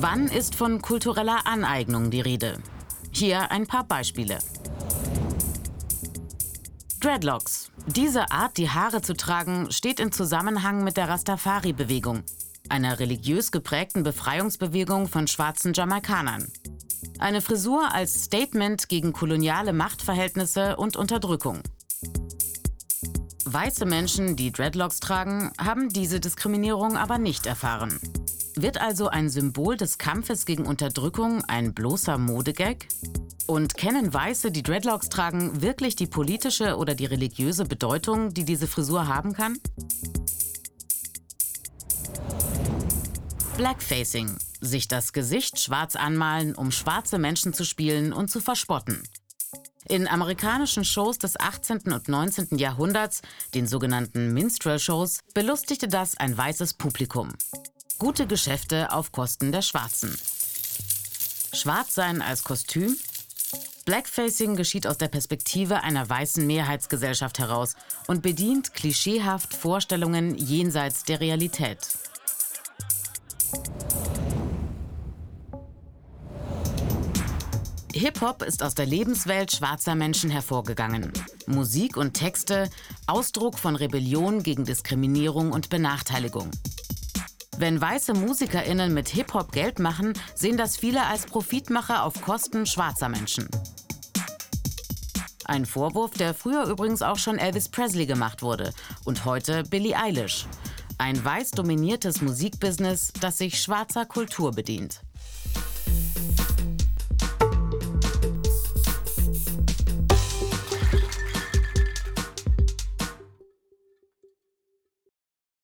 Wann ist von kultureller Aneignung die Rede? Hier ein paar Beispiele. Dreadlocks. Diese Art, die Haare zu tragen, steht in Zusammenhang mit der Rastafari-Bewegung, einer religiös geprägten Befreiungsbewegung von schwarzen Jamaikanern. Eine Frisur als Statement gegen koloniale Machtverhältnisse und Unterdrückung. Weiße Menschen, die Dreadlocks tragen, haben diese Diskriminierung aber nicht erfahren. Wird also ein Symbol des Kampfes gegen Unterdrückung ein bloßer Modegag? Und kennen Weiße, die Dreadlocks tragen, wirklich die politische oder die religiöse Bedeutung, die diese Frisur haben kann? Blackfacing. Sich das Gesicht schwarz anmalen, um schwarze Menschen zu spielen und zu verspotten. In amerikanischen Shows des 18. und 19. Jahrhunderts, den sogenannten Minstrel-Shows, belustigte das ein weißes Publikum. Gute Geschäfte auf Kosten der Schwarzen. Schwarz sein als Kostüm? Blackfacing geschieht aus der Perspektive einer weißen Mehrheitsgesellschaft heraus und bedient klischeehaft Vorstellungen jenseits der Realität. Hip-Hop ist aus der Lebenswelt schwarzer Menschen hervorgegangen. Musik und Texte, Ausdruck von Rebellion gegen Diskriminierung und Benachteiligung. Wenn weiße MusikerInnen mit Hip-Hop Geld machen, sehen das viele als Profitmacher auf Kosten schwarzer Menschen. Ein Vorwurf, der früher übrigens auch schon Elvis Presley gemacht wurde und heute Billie Eilish. Ein weiß dominiertes Musikbusiness, das sich schwarzer Kultur bedient.